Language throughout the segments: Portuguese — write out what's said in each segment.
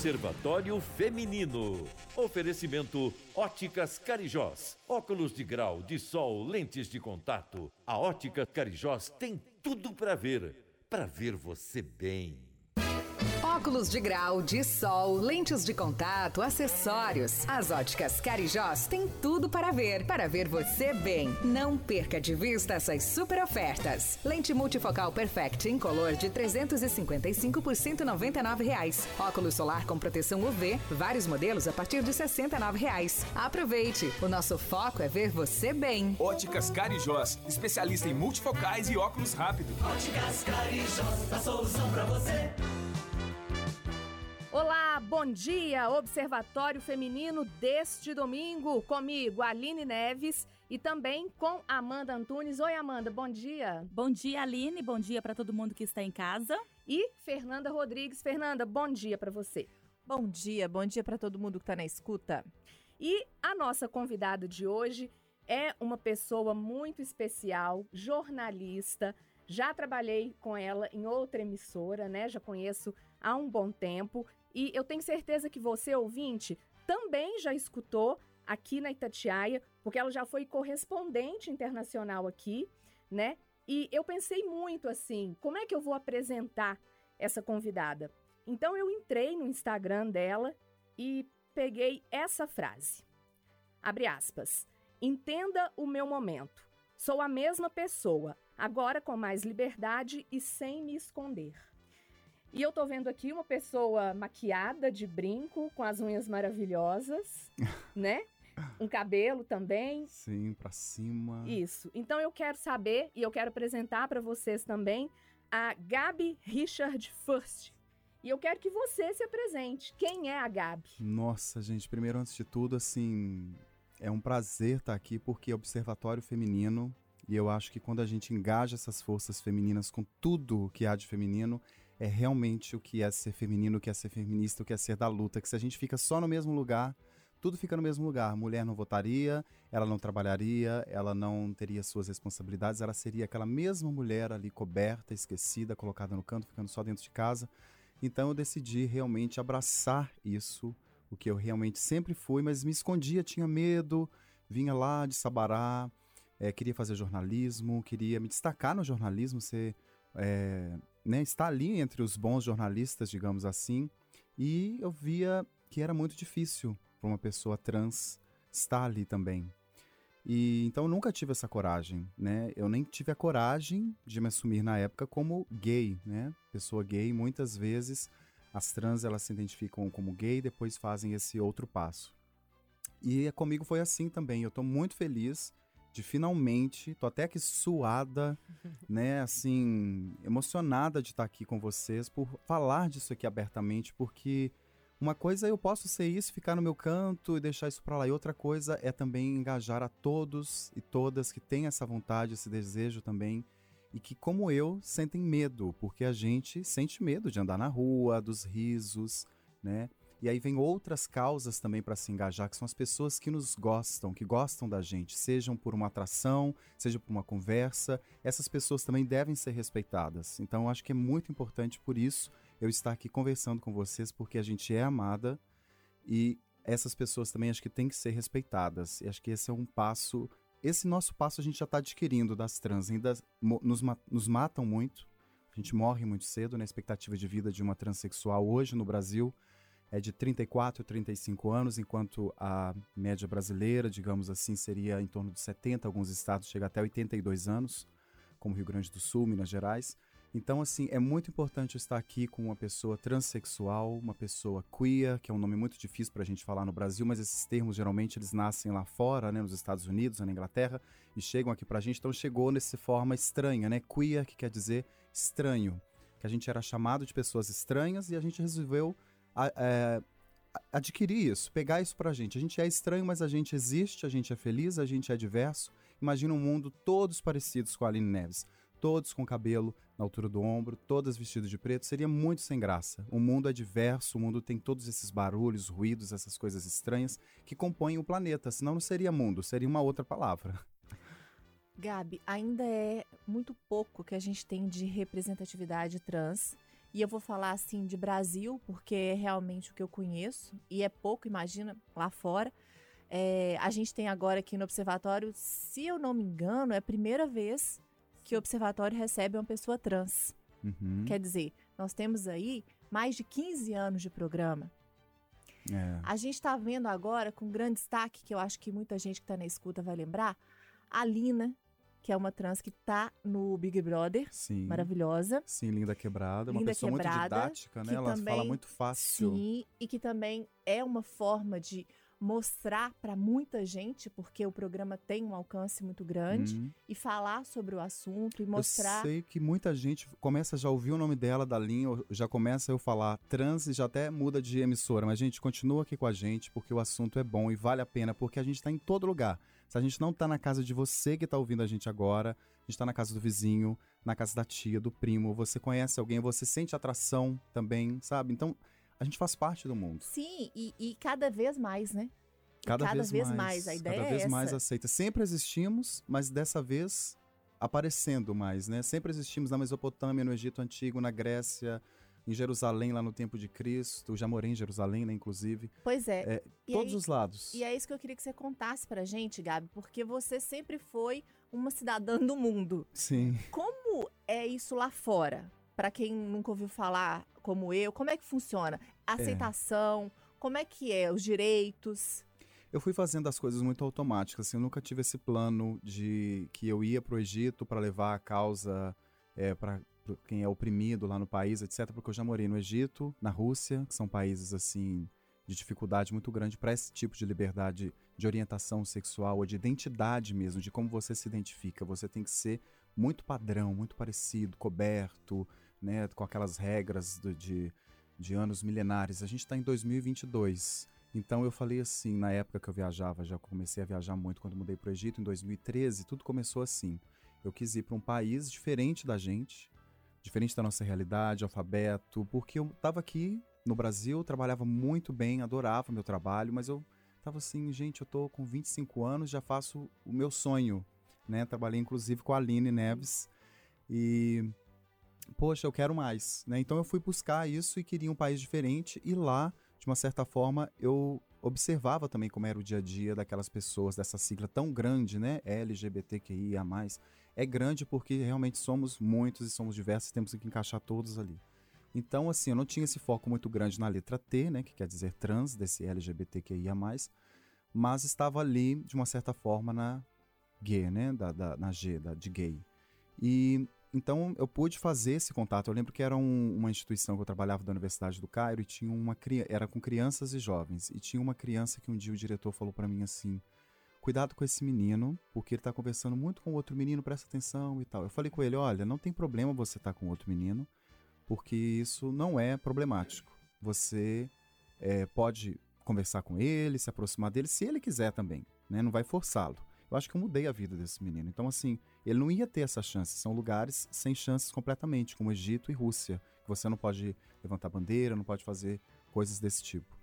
Observatório Feminino. Oferecimento Óticas Carijós. Óculos de grau, de sol, lentes de contato. A Ótica Carijós tem tudo para ver. Para ver você bem. Óculos de grau, de sol, lentes de contato, acessórios. As óticas Carijós têm tudo para ver, para ver você bem. Não perca de vista essas super ofertas. Lente multifocal Perfect em color de 355 por 199 reais. Óculos solar com proteção UV, vários modelos a partir de 69 reais. Aproveite, o nosso foco é ver você bem. Óticas Carijós, especialista em multifocais e óculos rápido. Óticas Carijós, a solução para você. Bom dia! Observatório Feminino deste domingo, comigo, Aline Neves e também com Amanda Antunes. Oi, Amanda, bom dia. Bom dia, Aline, bom dia para todo mundo que está em casa. E Fernanda Rodrigues. Fernanda, bom dia para você. Bom dia, bom dia para todo mundo que está na escuta. E a nossa convidada de hoje é uma pessoa muito especial, jornalista. Já trabalhei com ela em outra emissora, né? Já conheço há um bom tempo e eu tenho certeza que você, ouvinte, também já escutou aqui na Itatiaia, porque ela já foi correspondente internacional aqui, né? E eu pensei muito assim, como é que eu vou apresentar essa convidada? Então eu entrei no Instagram dela e peguei essa frase. Abre aspas. Entenda o meu momento. Sou a mesma pessoa, agora com mais liberdade e sem me esconder. E eu tô vendo aqui uma pessoa maquiada de brinco, com as unhas maravilhosas, né? Um cabelo também. Sim, para cima. Isso. Então eu quero saber e eu quero apresentar para vocês também a Gabi Richard First. E eu quero que você se apresente. Quem é a Gabi? Nossa, gente, primeiro antes de tudo, assim, é um prazer estar aqui porque Observatório Feminino, e eu acho que quando a gente engaja essas forças femininas com tudo que há de feminino, é realmente o que é ser feminino, o que é ser feminista, o que é ser da luta. Que se a gente fica só no mesmo lugar, tudo fica no mesmo lugar. Mulher não votaria, ela não trabalharia, ela não teria suas responsabilidades, ela seria aquela mesma mulher ali coberta, esquecida, colocada no canto, ficando só dentro de casa. Então eu decidi realmente abraçar isso, o que eu realmente sempre fui, mas me escondia, tinha medo, vinha lá de Sabará, é, queria fazer jornalismo, queria me destacar no jornalismo, ser é, né, estar ali entre os bons jornalistas, digamos assim, e eu via que era muito difícil para uma pessoa trans estar ali também. E então eu nunca tive essa coragem, né? Eu nem tive a coragem de me assumir na época como gay, né? Pessoa gay, muitas vezes as trans elas se identificam como gay e depois fazem esse outro passo. E comigo foi assim também. Eu tô muito feliz de finalmente, tô até aqui suada, né, assim, emocionada de estar aqui com vocês por falar disso aqui abertamente, porque uma coisa eu posso ser isso, ficar no meu canto e deixar isso para lá, e outra coisa é também engajar a todos e todas que têm essa vontade, esse desejo também, e que, como eu, sentem medo, porque a gente sente medo de andar na rua, dos risos, né? E aí vem outras causas também para se engajar, que são as pessoas que nos gostam, que gostam da gente, sejam por uma atração, seja por uma conversa. Essas pessoas também devem ser respeitadas. Então acho que é muito importante por isso eu estar aqui conversando com vocês, porque a gente é amada e essas pessoas também acho que têm que ser respeitadas. E acho que esse é um passo. Esse nosso passo a gente já está adquirindo das trans, ainda nos, nos matam muito. A gente morre muito cedo na né? expectativa de vida de uma transexual hoje no Brasil é de 34 a 35 anos, enquanto a média brasileira, digamos assim, seria em torno de 70, alguns estados chega até 82 anos, como Rio Grande do Sul, Minas Gerais. Então, assim, é muito importante estar aqui com uma pessoa transexual, uma pessoa queer, que é um nome muito difícil para a gente falar no Brasil, mas esses termos geralmente eles nascem lá fora, né, nos Estados Unidos, na Inglaterra, e chegam aqui para a gente. Então, chegou nessa forma estranha, né? Queer, que quer dizer estranho, que a gente era chamado de pessoas estranhas e a gente resolveu é, adquirir isso, pegar isso pra gente. A gente é estranho, mas a gente existe, a gente é feliz, a gente é diverso. Imagina um mundo todos parecidos com a Aline Neves. Todos com cabelo na altura do ombro, todas vestidas de preto, seria muito sem graça. O mundo é diverso, o mundo tem todos esses barulhos, ruídos, essas coisas estranhas que compõem o planeta, senão não seria mundo, seria uma outra palavra. Gabi, ainda é muito pouco que a gente tem de representatividade trans E eu vou falar assim de Brasil, porque é realmente o que eu conheço, e é pouco, imagina, lá fora. É, a gente tem agora aqui no Observatório, se eu não me engano, é a primeira vez que o Observatório recebe uma pessoa trans. Uhum. Quer dizer, nós temos aí mais de 15 anos de programa. É. A gente está vendo agora, com grande destaque, que eu acho que muita gente que está na escuta vai lembrar, a Lina, que é uma trans que está no Big Brother, Sim. maravilhosa. Sim, Linda Quebrada. Uma Linda pessoa muito Quebrada, didática, né? Ela também- fala muito fácil. Sim, e que também é uma forma de mostrar para muita gente, porque o programa tem um alcance muito grande, Hum. e falar sobre o assunto e Eu mostrar. sei que muita gente começa já a ouvir o nome dela da linha, já começa eu falar trans e já até muda de emissora. Mas, gente, continua aqui com a gente, porque o assunto é bom e vale a pena, porque a gente está em todo lugar. Se a gente não tá na casa de você que tá ouvindo a gente agora, a gente tá na casa do vizinho, na casa da tia, do primo, você conhece alguém, você sente atração também, sabe? Então, a gente faz parte do mundo. Sim, e, e cada vez mais, né? Cada, cada vez, vez mais, mais, a ideia Cada é vez mais essa. aceita. Sempre existimos, mas dessa vez aparecendo mais, né? Sempre existimos na Mesopotâmia, no Egito Antigo, na Grécia, em Jerusalém, lá no tempo de Cristo. Já morei em Jerusalém, né, inclusive. Pois é. É, Todos aí- os lados. E é isso que eu queria que você contasse pra gente, Gabi, porque você sempre foi uma cidadã do mundo. Sim. Como é isso lá fora? Pra quem nunca ouviu falar, como eu, como é que funciona? A aceitação, como é que é? Os direitos? Eu fui fazendo as coisas muito automáticas. Assim, eu nunca tive esse plano de que eu ia pro Egito para levar a causa é, para quem é oprimido lá no país, etc. Porque eu já morei no Egito, na Rússia, que são países assim de dificuldade muito grande para esse tipo de liberdade de orientação sexual ou de identidade mesmo, de como você se identifica. Você tem que ser muito padrão, muito parecido, coberto, né, com aquelas regras do- de, de anos milenares. A gente está em 2022. Então eu falei assim, na época que eu viajava, já comecei a viajar muito quando mudei para o Egito, em 2013, tudo começou assim. Eu quis ir para um país diferente da gente, diferente da nossa realidade, alfabeto, porque eu estava aqui no Brasil, trabalhava muito bem, adorava meu trabalho, mas eu tava assim, gente, eu tô com 25 anos, já faço o meu sonho, né? Trabalhei inclusive com a Aline Neves e poxa, eu quero mais, né? Então eu fui buscar isso e queria um país diferente e lá, de uma certa forma, eu observava também como era o dia a dia daquelas pessoas dessa sigla tão grande, né? LGBTQIA+. É grande porque realmente somos muitos e somos diversos, temos que encaixar todos ali. Então, assim, eu não tinha esse foco muito grande na letra T, né, que quer dizer trans, desse LGBTQIA+, mas estava ali, de uma certa forma, na G, né, da, da- na G, da, de gay. E então eu pude fazer esse contato. Eu lembro que era um- uma instituição que eu trabalhava da Universidade do Cairo e tinha uma era com crianças e jovens. E tinha uma criança que um dia o diretor falou para mim assim: "Cuidado com esse menino, porque ele tá conversando muito com outro menino, presta atenção e tal". Eu falei com ele: "Olha, não tem problema você estar com outro menino, porque isso não é problemático. Você é, pode conversar com ele, se aproximar dele, se ele quiser também, né? Não vai forçá-lo. Eu acho que eu mudei a vida desse menino. Então, assim, ele não ia ter essa chance. São lugares sem chances completamente, como Egito e Rússia, que você não pode levantar bandeira, não pode fazer coisas desse tipo.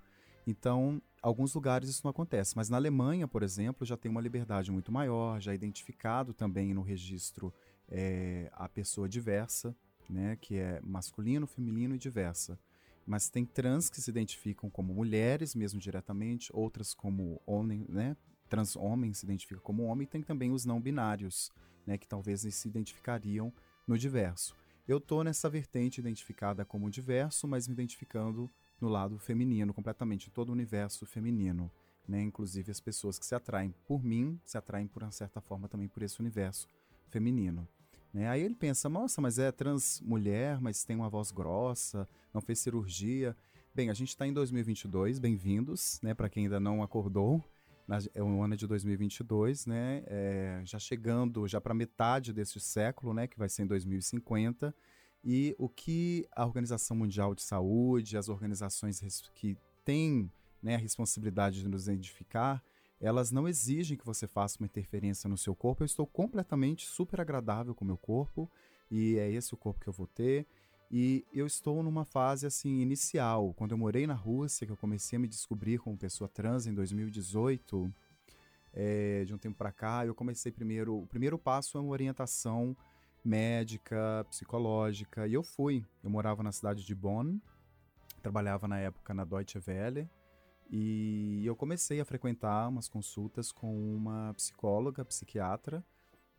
Então, alguns lugares isso não acontece. Mas na Alemanha, por exemplo, já tem uma liberdade muito maior, já é identificado também no registro é, a pessoa diversa, né, que é masculino, feminino e diversa. Mas tem trans que se identificam como mulheres, mesmo diretamente, outras como homem, né, trans homens se identificam como homem, tem também os não binários, né, que talvez se identificariam no diverso. Eu tô nessa vertente identificada como diverso, mas me identificando no lado feminino, completamente, todo o universo feminino, né, inclusive as pessoas que se atraem por mim, se atraem por uma certa forma também por esse universo feminino. Né? Aí ele pensa, nossa, mas é trans mulher, mas tem uma voz grossa, não fez cirurgia. Bem, a gente está em 2022, bem-vindos, né? Para quem ainda não acordou, é o ano de 2022, né? É, já chegando já para metade desse século, né? Que vai ser em 2050. E o que a Organização Mundial de Saúde, as organizações que têm né, a responsabilidade de nos identificar, elas não exigem que você faça uma interferência no seu corpo. Eu estou completamente super agradável com o meu corpo e é esse o corpo que eu vou ter. E eu estou numa fase assim inicial. Quando eu morei na Rússia, que eu comecei a me descobrir como pessoa trans em 2018, é, de um tempo para cá, eu comecei primeiro. O primeiro passo é uma orientação médica, psicológica, e eu fui. Eu morava na cidade de Bonn, trabalhava na época na Deutsche Welle, e eu comecei a frequentar umas consultas com uma psicóloga, psiquiatra,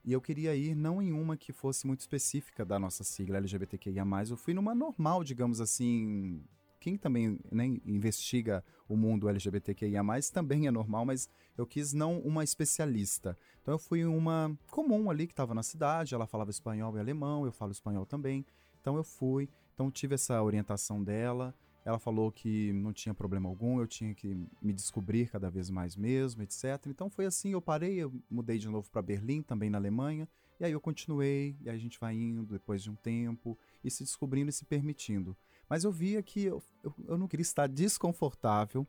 e eu queria ir não em uma que fosse muito específica da nossa sigla LGBTQIA+, eu fui numa normal, digamos assim, quem também né, investiga o mundo LGBTQIA+, também é normal, mas eu quis não uma especialista. Então eu fui uma comum ali que estava na cidade, ela falava espanhol e alemão, eu falo espanhol também. Então eu fui, então tive essa orientação dela. Ela falou que não tinha problema algum, eu tinha que me descobrir cada vez mais mesmo, etc. Então foi assim, eu parei, eu mudei de novo para Berlim, também na Alemanha, e aí eu continuei, e aí a gente vai indo depois de um tempo, e se descobrindo e se permitindo. Mas eu via que eu, eu, eu não queria estar desconfortável,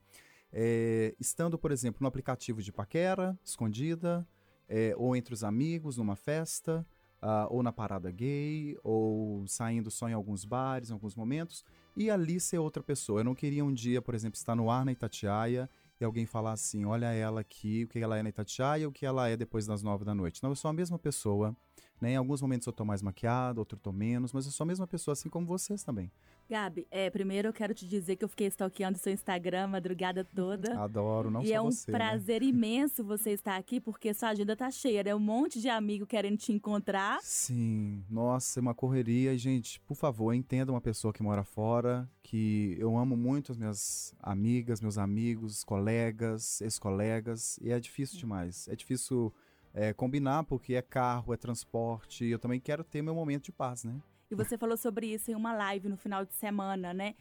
é, estando, por exemplo, no aplicativo de paquera, escondida, é, ou entre os amigos, numa festa, uh, ou na parada gay, ou saindo só em alguns bares, em alguns momentos, e ali ser outra pessoa. Eu não queria um dia, por exemplo, estar no ar na Itatiaia e alguém falar assim: olha ela aqui, o que ela é na Itatiaia, o que ela é depois das nove da noite. Não, eu sou a mesma pessoa. Né? Em alguns momentos eu tô mais maquiado, outro tô menos, mas eu sou a mesma pessoa, assim como vocês também. Gabi, é, primeiro eu quero te dizer que eu fiquei stalkeando seu Instagram a madrugada toda. Adoro, não e só é um você, né? prazer imenso você estar aqui, porque sua agenda tá cheia, né? Um monte de amigo querendo te encontrar. Sim, nossa, é uma correria. E, gente, por favor, entenda uma pessoa que mora fora, que eu amo muito as minhas amigas, meus amigos, colegas, ex-colegas, e é difícil demais. É difícil é, combinar, porque é carro, é transporte, e eu também quero ter meu momento de paz, né? E você falou sobre isso em uma live no final de semana, né?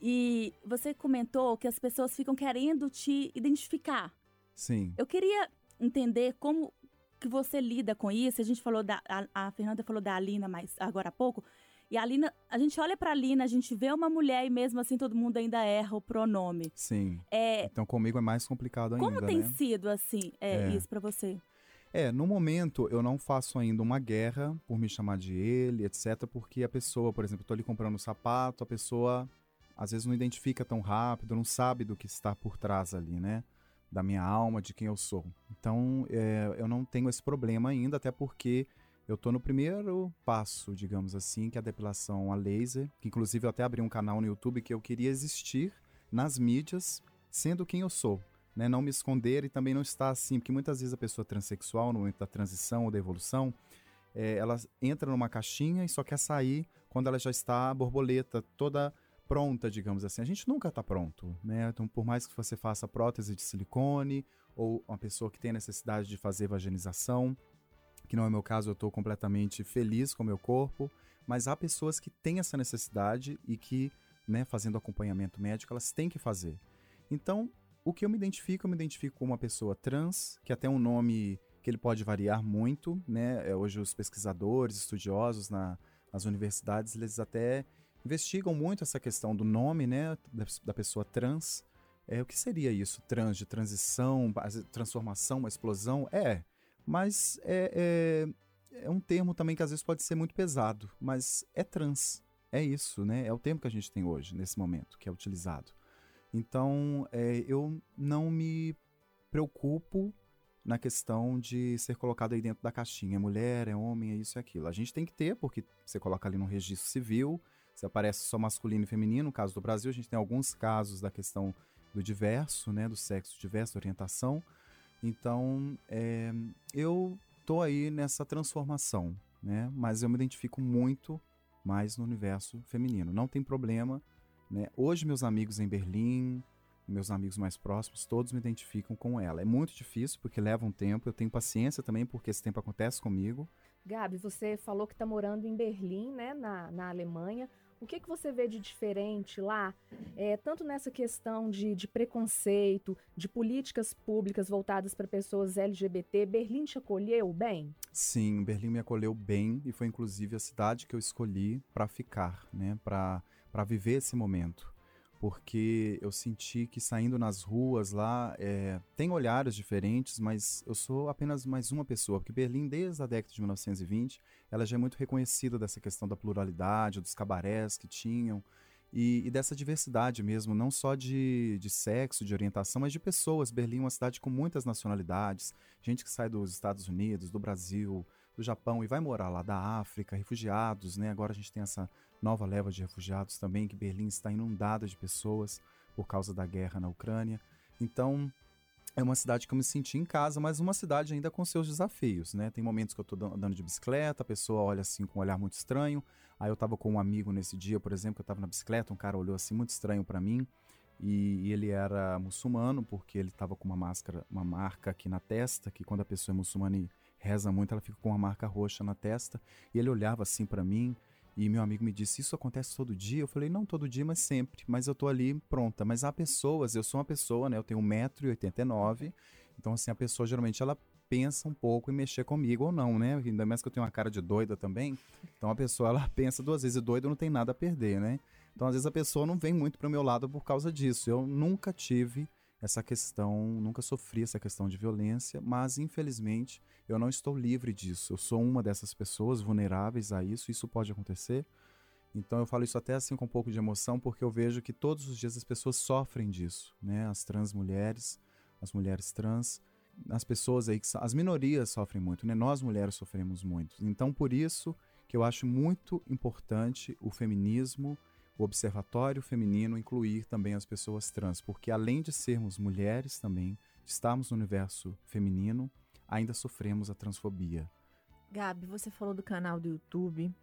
E você comentou que as pessoas ficam querendo te identificar. Sim. Eu queria entender como que você lida com isso. A gente falou da a, a Fernanda falou da Alina mais agora há pouco. E a Alina, a gente olha pra Alina, a gente vê uma mulher e mesmo assim todo mundo ainda erra o pronome. Sim. É, Então comigo é mais complicado ainda, como tem né? sido assim, é, É. isso pra você? É, no momento eu não faço ainda uma guerra por me chamar de ele, etc, porque a pessoa, por exemplo, eu tô ali comprando um sapato, a pessoa às vezes não identifica tão rápido, não sabe do que está por trás ali, né? Da minha alma, de quem eu sou. Então, é, eu não tenho esse problema ainda, até porque eu tô no primeiro passo, digamos assim, que é a depilação a laser, que inclusive eu até abri um canal no YouTube que eu queria existir nas mídias, sendo quem eu sou. Né, não me esconder e também não estar assim, porque muitas vezes a pessoa transexual, no momento da transição ou da evolução, é, ela entra numa caixinha e só quer sair quando ela já está borboleta, toda pronta, digamos assim. A gente nunca está pronto, né? Então, por mais que você faça prótese de silicone ou uma pessoa que tem necessidade de fazer vaginização, que não é meu caso, eu estou completamente feliz com o meu corpo, mas há pessoas que têm essa necessidade e que, né, fazendo acompanhamento médico, elas têm que fazer. Então, o que eu me identifico, eu me identifico como uma pessoa trans, que até um nome que ele pode variar muito, né? É, Hoje os pesquisadores, estudiosos na, nas universidades, eles até investigam muito essa questão do nome, né, da, da pessoa trans. É, o que seria isso? Trans, de transição, transformação, uma explosão? É, mas é, é, é um termo também que às vezes pode ser muito pesado, mas é trans. É isso, né? É o termo que a gente tem hoje, nesse momento, que é utilizado. Então, é, eu não me preocupo na questão de ser colocado aí dentro da caixinha. É mulher, é homem, é isso e aquilo. A gente tem que ter, porque você coloca ali no registro civil, você aparece só masculino e feminino. No caso do Brasil, a gente tem alguns casos da questão do diverso, né? Do sexo diverso, orientação. Então, é, eu tô aí nessa transformação, né? Mas eu me identifico muito mais no universo feminino. Não tem problema, né? Hoje meus amigos em Berlim, meus amigos mais próximos, todos me identificam com ela. É muito difícil porque leva um tempo. Eu tenho paciência também porque esse tempo acontece comigo. Gabi, você falou que está morando em Berlim, né, na, na Alemanha. O que, que você vê de diferente lá, é, tanto nessa questão de, de preconceito, de políticas públicas voltadas para pessoas LGBT? Berlim te acolheu bem? Sim, Berlim me acolheu bem e foi inclusive a cidade que eu escolhi para ficar, né? Para para viver esse momento. Porque eu senti que saindo nas ruas lá, é, tem olhares diferentes, mas eu sou apenas mais uma pessoa. Porque Berlim, desde a década de 1920, ela já é muito reconhecida dessa questão da pluralidade, dos cabarés que tinham, e, e dessa diversidade mesmo, não só de, de sexo, de orientação, mas de pessoas. Berlim é uma cidade com muitas nacionalidades, gente que sai dos Estados Unidos, do Brasil, do Japão e vai morar lá, da África, refugiados, né? Agora a gente tem essa nova leva de refugiados também, que Berlim está inundada de pessoas por causa da guerra na Ucrânia. Então, é uma cidade que eu me senti em casa, mas uma cidade ainda com seus desafios, né? Tem momentos que eu tô andando de bicicleta, a pessoa olha assim com um olhar muito estranho. Aí eu tava com um amigo nesse dia, por exemplo, eu tava na bicicleta, um cara olhou assim muito estranho para mim. E, ele era muçulmano, porque ele tava com uma máscara, uma marca aqui na testa, que quando a pessoa é muçulmana e reza muito, ela fica com uma marca roxa na testa. E ele olhava assim para mim, e meu amigo me disse: Isso acontece todo dia? Eu falei: Não todo dia, mas sempre. Mas eu tô ali pronta. Mas há pessoas, eu sou uma pessoa, né? Eu tenho 1,89m. Então, assim, a pessoa geralmente ela pensa um pouco em mexer comigo ou não, né? Ainda mais que eu tenho uma cara de doida também. Então a pessoa ela pensa duas vezes, e doido não tem nada a perder, né? Então às vezes a pessoa não vem muito para o meu lado por causa disso. Eu nunca tive essa questão, nunca sofri essa questão de violência, mas infelizmente eu não estou livre disso. Eu sou uma dessas pessoas vulneráveis a isso, isso pode acontecer. Então eu falo isso até assim com um pouco de emoção, porque eu vejo que todos os dias as pessoas sofrem disso, né? As trans mulheres, as mulheres trans, as pessoas aí que as minorias sofrem muito, né? Nós mulheres sofremos muito. Então por isso que eu acho muito importante o feminismo o Observatório Feminino incluir também as pessoas trans, porque além de sermos mulheres também, de estarmos no universo feminino, ainda sofremos a transfobia. Gabi, você falou do canal do YouTube.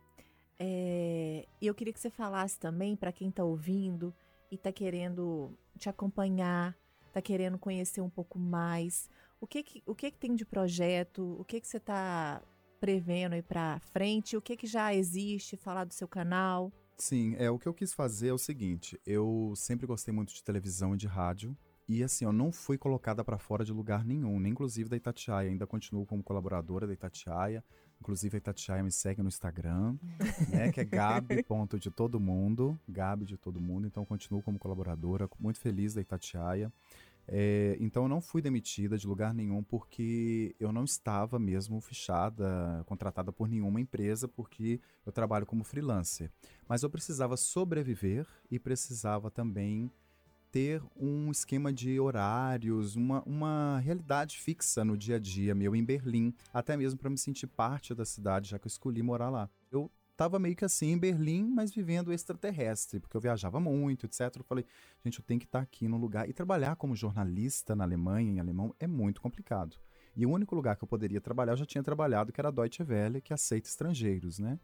É, e eu queria que você falasse também para quem está ouvindo e está querendo te acompanhar, está querendo conhecer um pouco mais. O que que, o que, que tem de projeto? O que, que você está prevendo aí para frente? O que, que já existe? Falar do seu canal? Sim, é o que eu quis fazer é o seguinte, eu sempre gostei muito de televisão e de rádio, e assim, eu não fui colocada para fora de lugar nenhum, nem inclusive da Itatiaia, ainda continuo como colaboradora da Itatiaia, inclusive a Itatiaia me segue no Instagram, né, que é Gabi ponto de todo mundo, Gabi de todo mundo, então continuo como colaboradora, muito feliz da Itatiaia. É, então eu não fui demitida de lugar nenhum porque eu não estava mesmo fichada, contratada por nenhuma empresa, porque eu trabalho como freelancer. Mas eu precisava sobreviver e precisava também ter um esquema de horários, uma, uma realidade fixa no dia a dia meu em Berlim, até mesmo para me sentir parte da cidade, já que eu escolhi morar lá. Eu tava meio que assim em Berlim, mas vivendo extraterrestre, porque eu viajava muito, etc. Eu falei, gente, eu tenho que estar tá aqui no lugar. E trabalhar como jornalista na Alemanha, em alemão, é muito complicado. E o único lugar que eu poderia trabalhar, eu já tinha trabalhado, que era a Deutsche Welle, que aceita estrangeiros, né?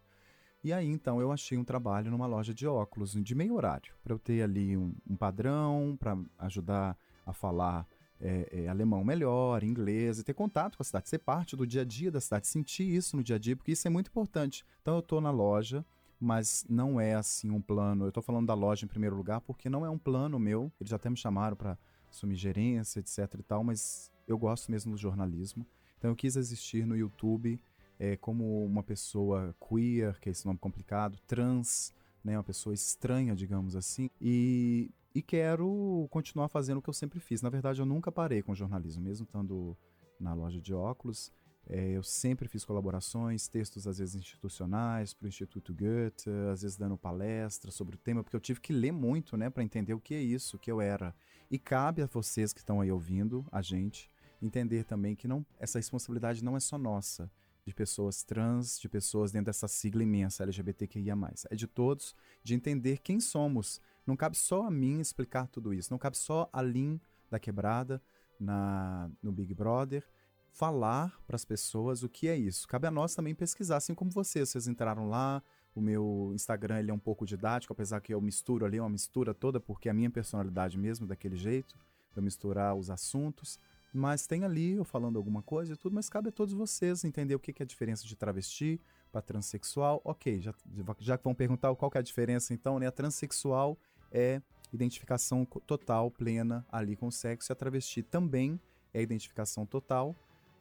E aí, então, eu achei um trabalho numa loja de óculos, de meio horário, para eu ter ali um, um padrão, para ajudar a falar é, é, alemão melhor, inglês, e ter contato com a cidade, ser parte do dia a dia da cidade, sentir isso no dia a dia, porque isso é muito importante. Então eu estou na loja, mas não é assim um plano. Eu estou falando da loja em primeiro lugar, porque não é um plano meu. Eles até me chamaram para assumir gerência, etc e tal, mas eu gosto mesmo do jornalismo. Então eu quis existir no YouTube é, como uma pessoa queer, que é esse nome complicado, trans, né, uma pessoa estranha, digamos assim, e e quero continuar fazendo o que eu sempre fiz. Na verdade, eu nunca parei com jornalismo, mesmo estando na loja de óculos. É, eu sempre fiz colaborações, textos às vezes institucionais para o Instituto Goethe, às vezes dando palestra sobre o tema, porque eu tive que ler muito, né, para entender o que é isso, o que eu era. E cabe a vocês que estão aí ouvindo a gente entender também que não essa responsabilidade não é só nossa, de pessoas trans, de pessoas dentro dessa sigla imensa LGBTQIA+. É de todos, de entender quem somos, não cabe só a mim explicar tudo isso. Não cabe só a Lin da quebrada na, no Big Brother falar para as pessoas o que é isso. Cabe a nós também pesquisar, assim como vocês. Vocês entraram lá, o meu Instagram ele é um pouco didático, apesar que eu misturo ali, uma mistura toda, porque é a minha personalidade mesmo daquele jeito, eu misturar os assuntos. Mas tem ali eu falando alguma coisa e tudo, mas cabe a todos vocês entender o que é a diferença de travesti para transexual. Ok, já, já que vão perguntar qual que é a diferença então, né? A transexual é identificação total, plena ali com o sexo, e a travesti também é identificação total,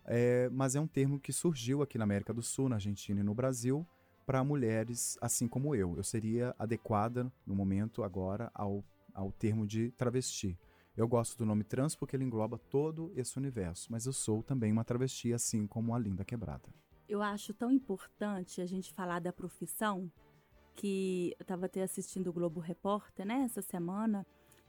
é, mas é um termo que surgiu aqui na América do Sul, na Argentina e no Brasil, para mulheres assim como eu. Eu seria adequada no momento agora ao, ao termo de travesti. Eu gosto do nome trans porque ele engloba todo esse universo, mas eu sou também uma travesti, assim como a Linda Quebrada. Eu acho tão importante a gente falar da profissão, que eu estava até assistindo o Globo Repórter, né, essa semana,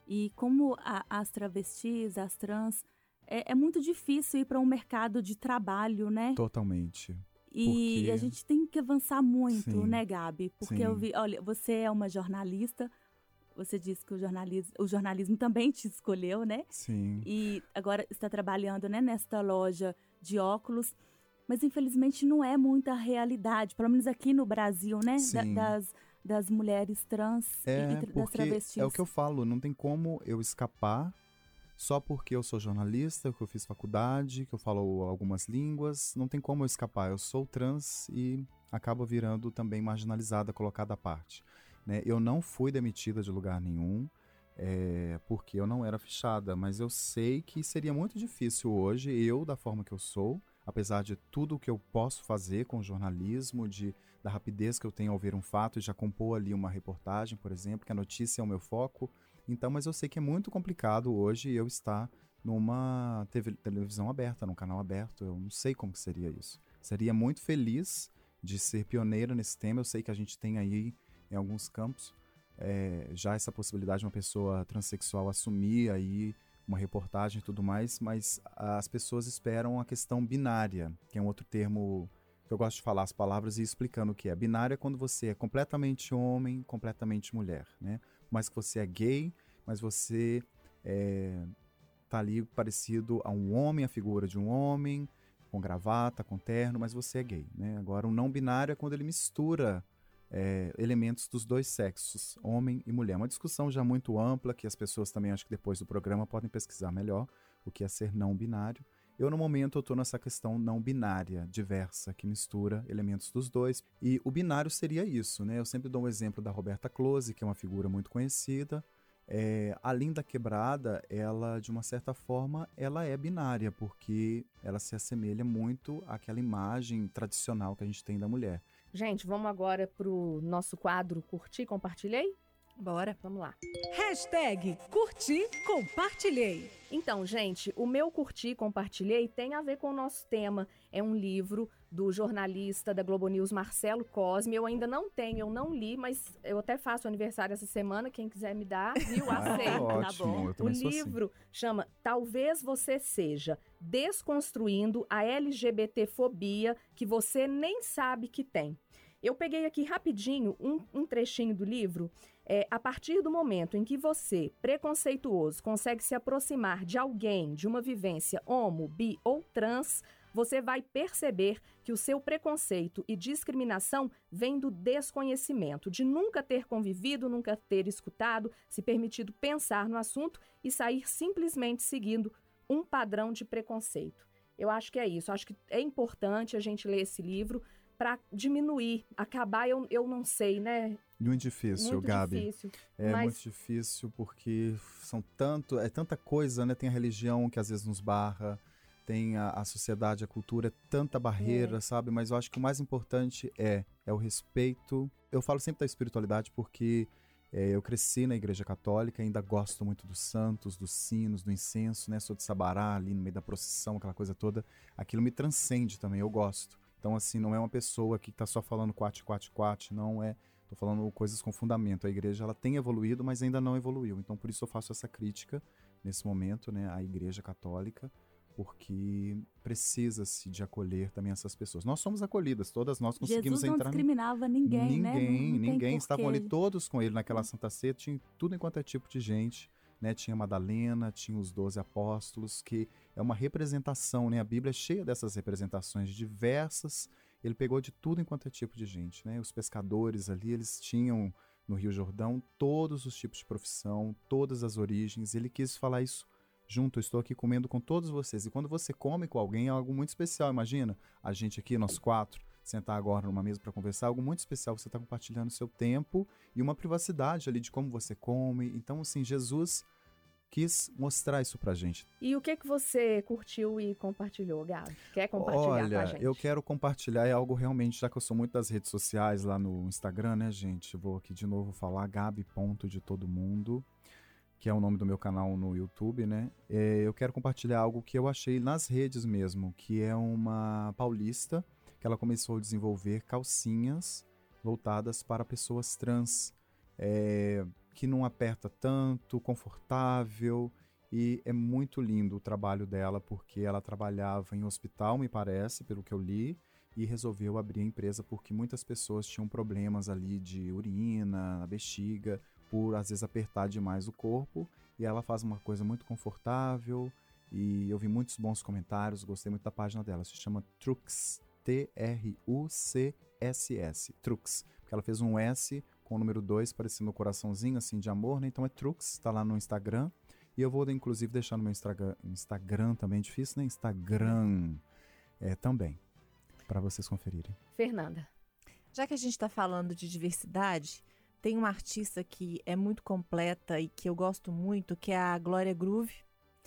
e como a, as travestis, as trans, é, é muito difícil ir para um mercado de trabalho, né? Totalmente. E Porque- a gente tem que avançar muito, Sim. né, Gabi? Porque eu Sim. vi, olha, você é uma jornalista, você disse que o jornalismo, o jornalismo também te escolheu, né? Sim. E agora está trabalhando, né, nesta loja de óculos. Mas infelizmente não é muita realidade, pelo menos aqui no Brasil, né? Da- das, das mulheres trans e- É, e, tra- das travestis. é o que eu falo, não tem como eu escapar só porque eu sou jornalista, que eu fiz faculdade, que eu falo algumas línguas, não tem como eu escapar. Eu sou trans e acabo virando também marginalizada, colocada à parte. né? Eu não fui demitida de lugar nenhum, é, porque eu não era fichada, mas eu sei que seria muito difícil hoje, eu, da forma que eu sou, apesar de tudo que eu posso fazer com o jornalismo, de, da rapidez que eu tenho ao ver um fato e já compor ali uma reportagem, por exemplo, que a notícia é o meu foco. Então, mas eu sei que é muito complicado hoje eu estar numa TV televisão aberta, num canal aberto. Eu não sei como que seria isso. Seria muito feliz de ser pioneira nesse tema. Eu sei que a gente tem aí em alguns campos é, já essa possibilidade de uma pessoa transexual assumir aí uma reportagem e tudo mais, mas as pessoas esperam a questão binária, que é um outro termo que eu gosto de falar as palavras e explicando o que é. Binário é quando você é completamente homem, completamente mulher, né? Mas que você é gay, mas você é, tá ali parecido a um homem, a figura de um homem, com gravata, com terno, mas você é gay, né? Agora, o não binário é quando ele mistura é, elementos dos dois sexos, homem e mulher. Uma discussão já muito ampla, que as pessoas também, acho que depois do programa, podem pesquisar melhor o que é ser não binário. Eu, no momento, tô nessa questão não binária, diversa, que mistura elementos dos dois. E o binário seria isso, né? Eu sempre dou um exemplo da Roberta Close, que é uma figura muito conhecida. É, a Linda Quebrada, ela, de uma certa forma, ela é binária, porque ela se assemelha muito àquela imagem tradicional que a gente tem da mulher. Gente, vamos agora pro nosso quadro Curti, Compartilhei? Bora. Vamos lá. Hashtag curti, compartilhei. Então, gente, o meu curti, compartilhei tem a ver com o nosso tema. É um livro do jornalista da Globo News, Marcelo Cosme. Eu ainda não tenho, eu não li, mas eu até faço aniversário essa semana. Quem quiser me dar, viu? Ah, Aceito, tá ótimo, bom? O assim. livro chama Talvez Você Seja Desconstruindo a LGBTfobia que você nem sabe que tem. Eu peguei aqui rapidinho um, um trechinho do livro. É, a partir do momento em que você, preconceituoso, consegue se aproximar de alguém, de uma vivência homo, bi ou trans, você vai perceber que o seu preconceito e discriminação vem do desconhecimento, de nunca ter convivido, nunca ter escutado, se permitido pensar no assunto e sair simplesmente seguindo um padrão de preconceito. Eu acho que é isso. Acho que é importante a gente ler esse livro para diminuir, acabar, eu, eu não sei, né? Muito difícil, Muito Gabi. difícil. É mas muito difícil porque são tanto, é tanta coisa, né? Tem a religião que às vezes nos barra, tem a, a sociedade, a cultura, é tanta barreira, sabe? Mas eu acho que o mais importante é é o respeito. Eu falo sempre da espiritualidade porque é, eu cresci na igreja católica, ainda gosto muito dos santos, dos sinos, do incenso, né? Sou de Sabará, ali no meio da procissão, aquela coisa toda. Aquilo me transcende também, eu gosto. Então, assim, não é uma pessoa que tá só falando quate, quate, quate, não é. Tô falando coisas com fundamento. A igreja, ela tem evoluído, mas ainda não evoluiu. Então, por isso eu faço essa crítica nesse momento, né, à igreja católica, porque precisa-se de acolher também essas pessoas. Nós somos acolhidas, todas nós conseguimos Jesus não entrar discriminava ninguém, né? Não- Ninguém, não ninguém. Estavam ali todos com ele naquela Santa Ceia, tinha tudo enquanto é tipo de gente, né? Tinha Madalena, tinha os doze apóstolos, que é uma representação, né? A Bíblia é cheia dessas representações diversas. Ele pegou de tudo enquanto é tipo de gente, né? Os pescadores ali, eles tinham no Rio Jordão todos os tipos de profissão, todas as origens. Ele quis falar isso junto. Estou aqui comendo com todos vocês. E quando você come com alguém, é algo muito especial. Imagina a gente aqui, nós quatro, sentar agora numa mesa para conversar, algo muito especial. Você está compartilhando seu tempo e uma privacidade ali de como você come. Então, assim, Jesus quis mostrar isso pra gente. E o que que você curtiu e compartilhou, Gabi? Quer compartilhar com a Olha, gente? eu quero compartilhar é algo realmente, já que eu sou muito das redes sociais lá no Instagram, né, gente? Vou aqui de novo falar Gabi ponto de todo mundo, que é o nome do meu canal no YouTube, né? É, eu quero compartilhar algo que eu achei nas redes mesmo, que é uma paulista que ela começou a desenvolver calcinhas voltadas para pessoas trans. É, que não aperta tanto, confortável e é muito lindo o trabalho dela porque ela trabalhava em hospital, me parece, pelo que eu li. e resolveu abrir a empresa porque muitas pessoas tinham problemas ali de urina, na bexiga, por às vezes apertar demais o corpo. E ela faz uma coisa muito confortável. E eu vi muitos bons comentários, gostei muito da página dela. Se chama Trux, T-R-U-C-S-S, Trux. Porque ela fez um S com o número 2 parecendo um coraçãozinho assim de amor, né? Então é Trux, tá lá no Instagram. E eu vou inclusive deixar no meu Instagram, Instagram também, difícil, né? Instagram é, também, para vocês conferirem. Fernanda. Já que a gente está falando de diversidade, tem uma artista que é muito completa e que eu gosto muito, que é a Glória Groove.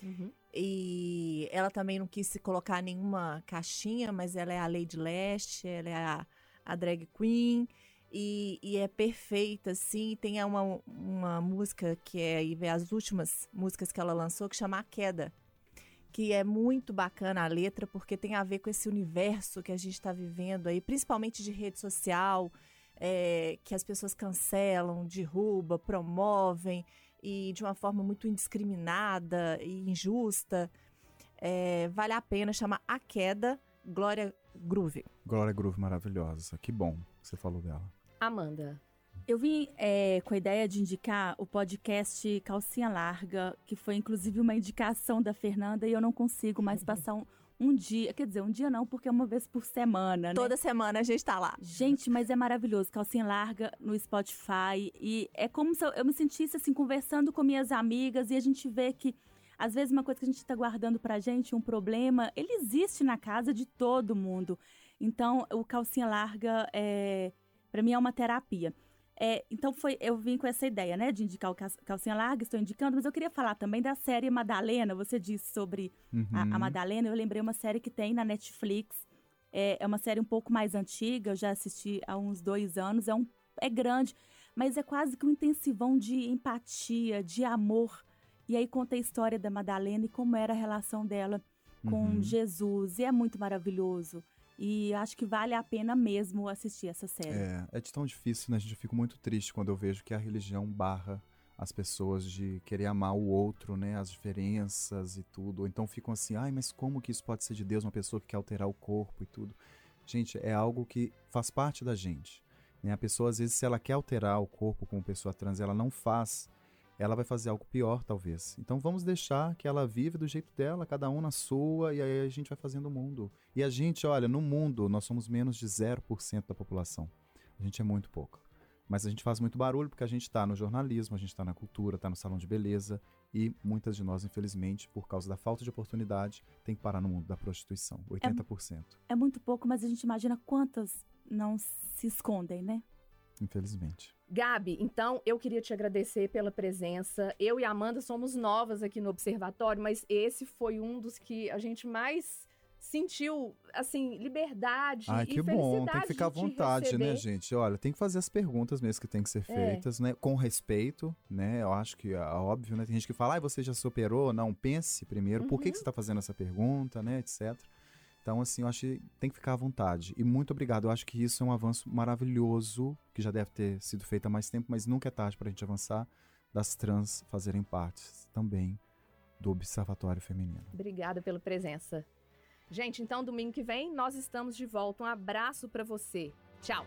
Uhum. E ela também não quis se colocar nenhuma caixinha, mas ela é a Lady Leste, ela é a, a drag queen. E, e, é perfeita, assim. Tem uma, uma música que é as últimas músicas que ela lançou, que chama A Queda. Que é muito bacana a letra, porque tem a ver com esse universo que a gente está vivendo aí, principalmente de rede social, é, que as pessoas cancelam, derrubam, promovem e de uma forma muito indiscriminada e injusta. É, vale a pena, chama A Queda, Glória Groove. Glória Groove maravilhosa, que bom que você falou dela. Amanda. Eu vim é, com a ideia de indicar o podcast Calcinha Larga, que foi inclusive uma indicação da Fernanda, e eu não consigo mais passar um, um dia, quer dizer, um dia não, porque é uma vez por semana, né? Toda semana a gente tá lá. Gente, mas é maravilhoso. Calcinha larga no Spotify. E é como se eu, eu me sentisse assim, conversando com minhas amigas e a gente vê que. Às vezes, uma coisa que a gente está guardando pra gente, um problema, ele existe na casa de todo mundo. Então, o calcinha larga, é, para mim, é uma terapia. É, então foi, eu vim com essa ideia, né, de indicar o Calcinha Larga, estou indicando, mas eu queria falar também da série Madalena. Você disse sobre uhum. a, a, Madalena. Eu lembrei uma série que tem na Netflix. É, é, uma série um pouco mais antiga, eu já assisti há uns dois anos. É, um, é grande, mas é quase que um intensivão de empatia, de amor. E aí conta a história da Madalena e como era a relação dela com Uhum. Jesus. E é muito maravilhoso. E acho que vale a pena mesmo assistir essa série. É, é de tão difícil, né? A gente fica muito triste quando eu vejo que a religião barra as pessoas de querer amar o outro, né? As diferenças e tudo. Ou então ficam assim, ai, mas como que isso pode ser de Deus? Uma pessoa que quer alterar o corpo e tudo. Gente, é algo que faz parte da gente. Né? A pessoa, às vezes, se ela quer alterar o corpo como pessoa trans, ela não faz, ela vai fazer algo pior, talvez. Então vamos deixar que ela vive do jeito dela, cada um na sua, e aí a gente vai fazendo o mundo. E a gente, olha, no mundo, nós somos menos de 0% da população. A gente é muito pouco. Mas a gente faz muito barulho porque a gente está no jornalismo, a gente está na cultura, está no salão de beleza e muitas de nós, infelizmente, por causa da falta de oportunidade, tem que parar no mundo da prostituição, 80%, É muito pouco, mas a gente imagina quantas não se escondem, né? infelizmente. Gabi, então eu queria te agradecer pela presença. Eu e a Amanda somos novas aqui no Observatório, mas esse foi um dos que a gente mais sentiu, assim, liberdade Ai, que bom, tem que ficar à vontade, né, receber. gente? Olha, tem que fazer as perguntas mesmo que tem que ser É. feitas, né? Com respeito, né? Eu acho que é óbvio, né? Tem gente que fala, ah, você já superou? Não, pense primeiro, por que, Uhum. que você está fazendo essa pergunta, né? Etc. Então, assim, eu acho que tem que ficar à vontade. E muito obrigado. Eu acho que isso é um avanço maravilhoso, que já deve ter sido feito há mais tempo, mas nunca é tarde para a gente avançar, das trans fazerem parte também do Observatório Feminino. Obrigada pela presença. Gente, então domingo que vem nós estamos de volta. Um abraço pra você. Tchau.